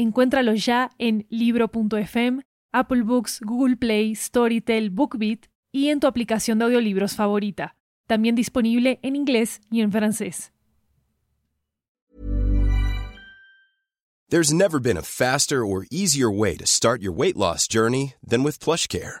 Encuéntralo ya en libro.fm, Apple Books, Google Play, Storytel, BookBeat y en tu aplicación de audiolibros favorita. También disponible en inglés y en francés. There's never been a faster or easier way to start your weight loss journey than with PlushCare.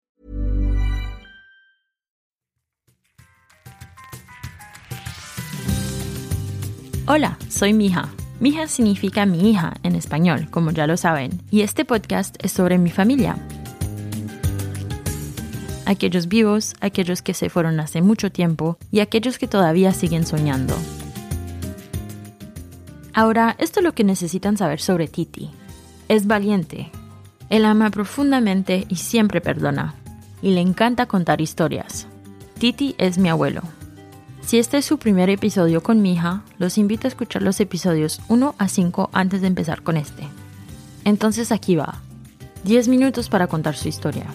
Hola, soy Mija. Mija significa mi hija en español, como ya lo saben, y este podcast es sobre mi familia. Aquellos vivos, aquellos que se fueron hace mucho tiempo y aquellos que todavía siguen soñando. Ahora, esto es lo que necesitan saber sobre Titi. Es valiente. Él ama profundamente y siempre perdona. Y le encanta contar historias. Titi es mi abuelo, si este es su primer episodio con mi hija, los invito a escuchar los episodios 1 a 5 antes de empezar con este. Entonces aquí va. 10 minutos para contar su historia.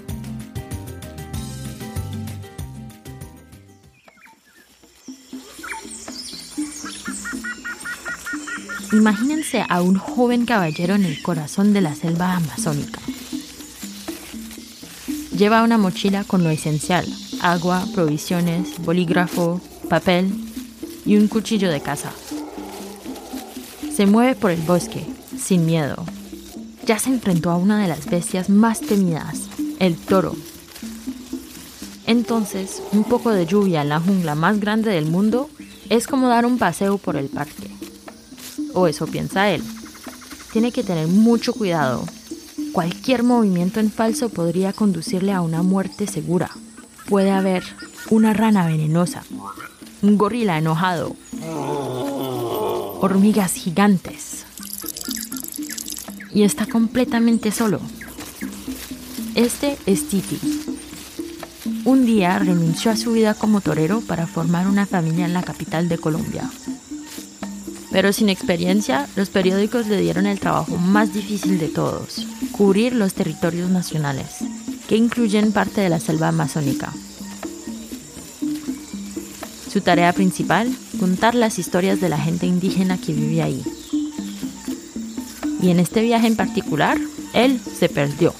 Imagínense a un joven caballero en el corazón de la selva amazónica. Lleva una mochila con lo esencial, agua, provisiones, bolígrafo, papel y un cuchillo de caza. Se mueve por el bosque, sin miedo. Ya se enfrentó a una de las bestias más temidas, el toro. Entonces, un poco de lluvia en la jungla más grande del mundo es como dar un paseo por el parque. O eso piensa él. Tiene que tener mucho cuidado. Cualquier movimiento en falso podría conducirle a una muerte segura. Puede haber una rana venenosa, un gorila enojado, hormigas gigantes. Y está completamente solo. Este es Titi. Un día renunció a su vida como torero para formar una familia en la capital de Colombia. Pero sin experiencia, los periódicos le dieron el trabajo más difícil de todos, cubrir los territorios nacionales, que incluyen parte de la selva amazónica. Su tarea principal, contar las historias de la gente indígena que vive ahí. Y en este viaje en particular, él se perdió.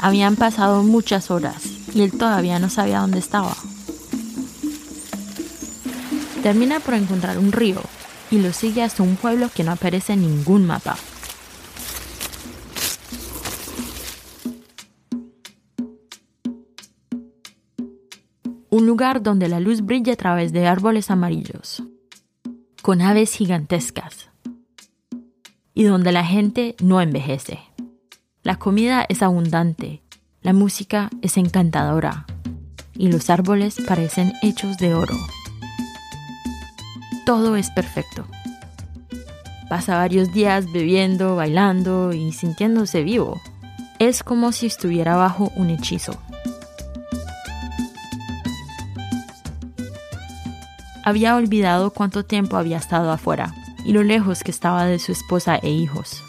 Habían pasado muchas horas y él todavía no sabía dónde estaba. Termina por encontrar un río y lo sigue hasta un pueblo que no aparece en ningún mapa. Un lugar donde la luz brilla a través de árboles amarillos, con aves gigantescas, y donde la gente no envejece. La comida es abundante, la música es encantadora, y los árboles parecen hechos de oro. Todo es perfecto. Pasa varios días bebiendo, bailando y sintiéndose vivo. Es como si estuviera bajo un hechizo. Había olvidado cuánto tiempo había estado afuera y lo lejos que estaba de su esposa e hijos.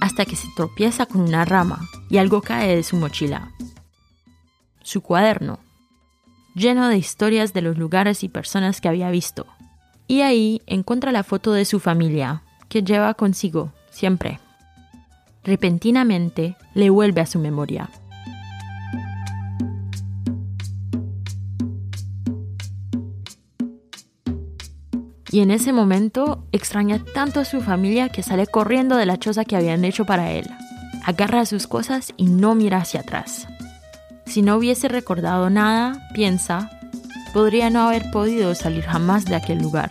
Hasta que se tropieza con una rama y algo cae de su mochila. Su cuaderno, lleno de historias de los lugares y personas que había visto. Y ahí encuentra la foto de su familia, que lleva consigo siempre. Repentinamente le vuelve a su memoria. Y en ese momento extraña tanto a su familia que sale corriendo de la choza que habían hecho para él. Agarra sus cosas y no mira hacia atrás. Si no hubiese recordado nada, piensa, podría no haber podido salir jamás de aquel lugar.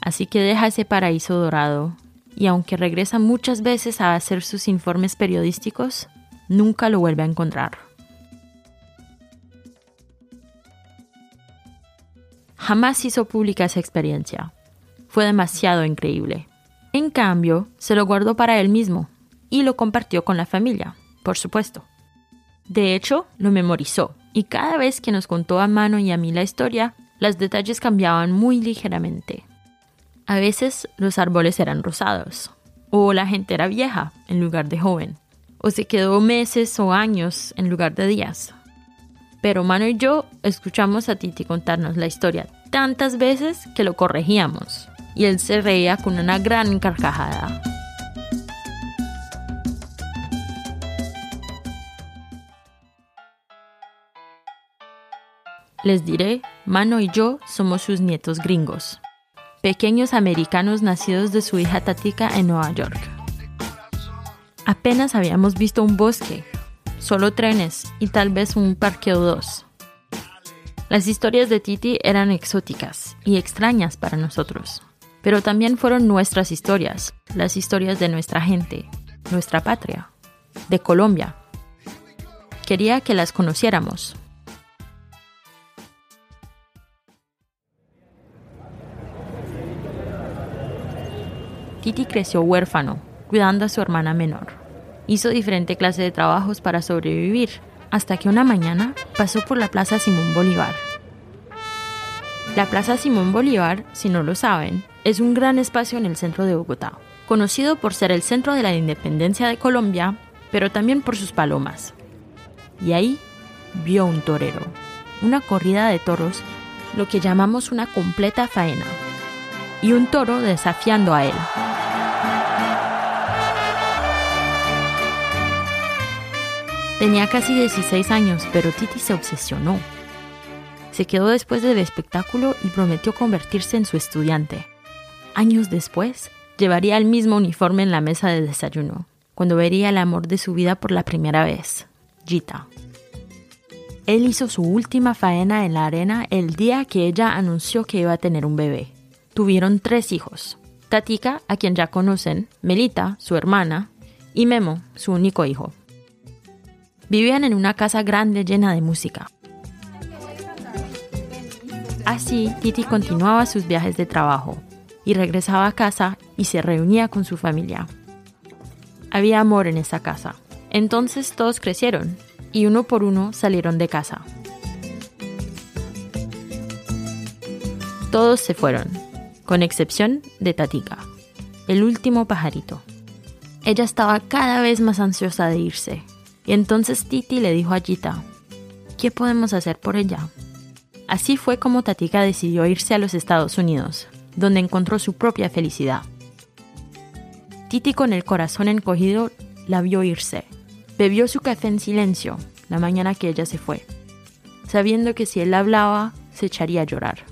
Así que deja ese paraíso dorado y aunque regresa muchas veces a hacer sus informes periodísticos, nunca lo vuelve a encontrar. Jamás hizo pública esa experiencia. Fue demasiado increíble. En cambio, se lo guardó para él mismo y lo compartió con la familia, por supuesto. De hecho, lo memorizó y cada vez que nos contó a Mano y a mí la historia, los detalles cambiaban muy ligeramente. A veces los árboles eran rosados, o la gente era vieja en lugar de joven, o se quedó meses o años en lugar de días. Pero Mano y yo escuchamos a Titi contarnos la historia tantas veces que lo corregíamos, y él se reía con una gran carcajada. Les diré, Mano y yo somos sus nietos gringos pequeños americanos nacidos de su hija Tatika en Nueva York. Apenas habíamos visto un bosque, solo trenes y tal vez un parque o dos. Las historias de Titi eran exóticas y extrañas para nosotros, pero también fueron nuestras historias, las historias de nuestra gente, nuestra patria, de Colombia. Quería que las conociéramos, Titi creció huérfano, cuidando a su hermana menor. Hizo diferente clase de trabajos para sobrevivir, hasta que una mañana pasó por la Plaza Simón Bolívar. La Plaza Simón Bolívar, si no lo saben, es un gran espacio en el centro de Bogotá, conocido por ser el centro de la independencia de Colombia, pero también por sus palomas. Y ahí vio un torero, una corrida de toros, lo que llamamos una completa faena, y un toro desafiando a él. Tenía casi 16 años, pero Titi se obsesionó. Se quedó después del espectáculo y prometió convertirse en su estudiante. Años después, llevaría el mismo uniforme en la mesa de desayuno, cuando vería el amor de su vida por la primera vez, Gita. Él hizo su última faena en la arena el día que ella anunció que iba a tener un bebé. Tuvieron tres hijos. Tatika, a quien ya conocen, Melita, su hermana, y Memo, su único hijo. Vivían en una casa grande llena de música. Así, Titi continuaba sus viajes de trabajo y regresaba a casa y se reunía con su familia. Había amor en esa casa. Entonces todos crecieron y uno por uno salieron de casa. Todos se fueron, con excepción de Tatika, el último pajarito. Ella estaba cada vez más ansiosa de irse y entonces Titi le dijo a Gita, ¿qué podemos hacer por ella? Así fue como Tatika decidió irse a los Estados Unidos, donde encontró su propia felicidad. Titi con el corazón encogido la vio irse. Bebió su café en silencio la mañana que ella se fue, sabiendo que si él hablaba se echaría a llorar.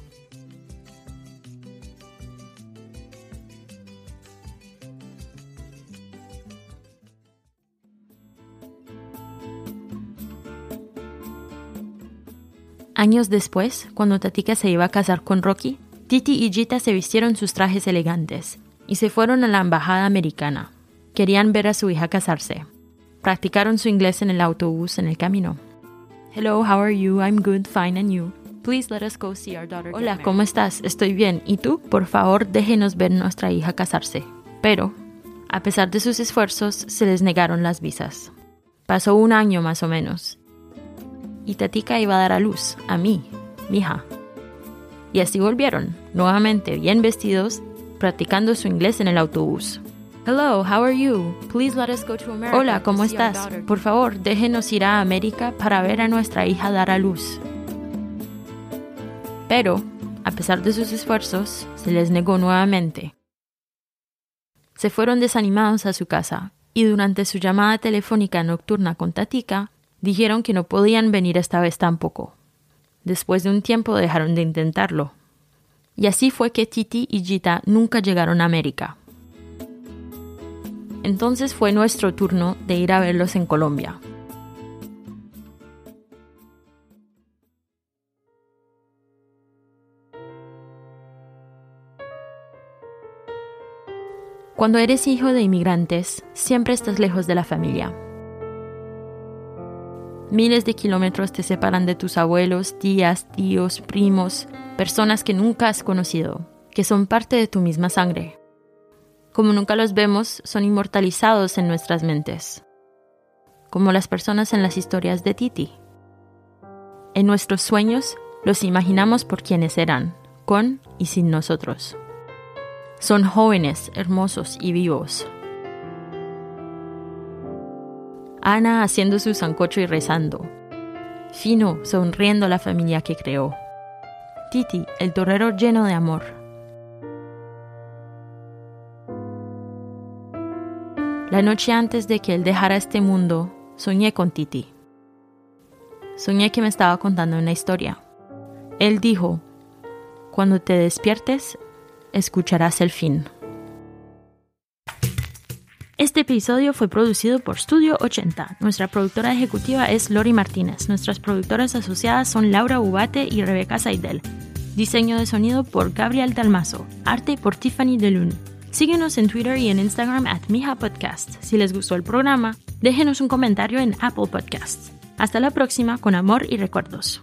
Años después, cuando Tatika se iba a casar con Rocky, Titi y Gita se vistieron sus trajes elegantes y se fueron a la embajada americana. Querían ver a su hija casarse. Practicaron su inglés en el autobús en el camino. Hello, how are you? I'm good, fine, and you? Please let us go see our daughter. Hola, ¿cómo estás? Estoy bien. ¿Y tú? Por favor, déjenos ver nuestra hija casarse. Pero, a pesar de sus esfuerzos, se les negaron las visas. Pasó un año más o menos, y Tatika iba a dar a luz, a mí, mi hija. Y así volvieron, nuevamente bien vestidos, practicando su inglés en el autobús. Hello, how are you? Please let us go to America Hola, ¿cómo estás? Por favor, déjenos ir a América para ver a nuestra hija dar a luz. Pero, a pesar de sus esfuerzos, se les negó nuevamente. Se fueron desanimados a su casa y durante su llamada telefónica nocturna con Tatika, dijeron que no podían venir esta vez tampoco. Después de un tiempo dejaron de intentarlo. Y así fue que Titi y Gita nunca llegaron a América. Entonces fue nuestro turno de ir a verlos en Colombia. Cuando eres hijo de inmigrantes, siempre estás lejos de la familia. Miles de kilómetros te separan de tus abuelos, tías, tíos, primos, personas que nunca has conocido, que son parte de tu misma sangre. Como nunca los vemos, son inmortalizados en nuestras mentes, como las personas en las historias de Titi. En nuestros sueños los imaginamos por quienes eran, con y sin nosotros. Son jóvenes, hermosos y vivos. Ana haciendo su sancocho y rezando. Fino sonriendo a la familia que creó. Titi, el torrero lleno de amor. La noche antes de que él dejara este mundo, soñé con Titi. Soñé que me estaba contando una historia. Él dijo, cuando te despiertes, escucharás el fin. Este episodio fue producido por Studio 80. Nuestra productora ejecutiva es Lori Martínez. Nuestras productoras asociadas son Laura Ubate y Rebeca Saidel. Diseño de sonido por Gabriel Dalmazo. Arte por Tiffany DeLune. Síguenos en Twitter y en Instagram at Mija Podcast. Si les gustó el programa, déjenos un comentario en Apple Podcasts. Hasta la próxima con amor y recuerdos.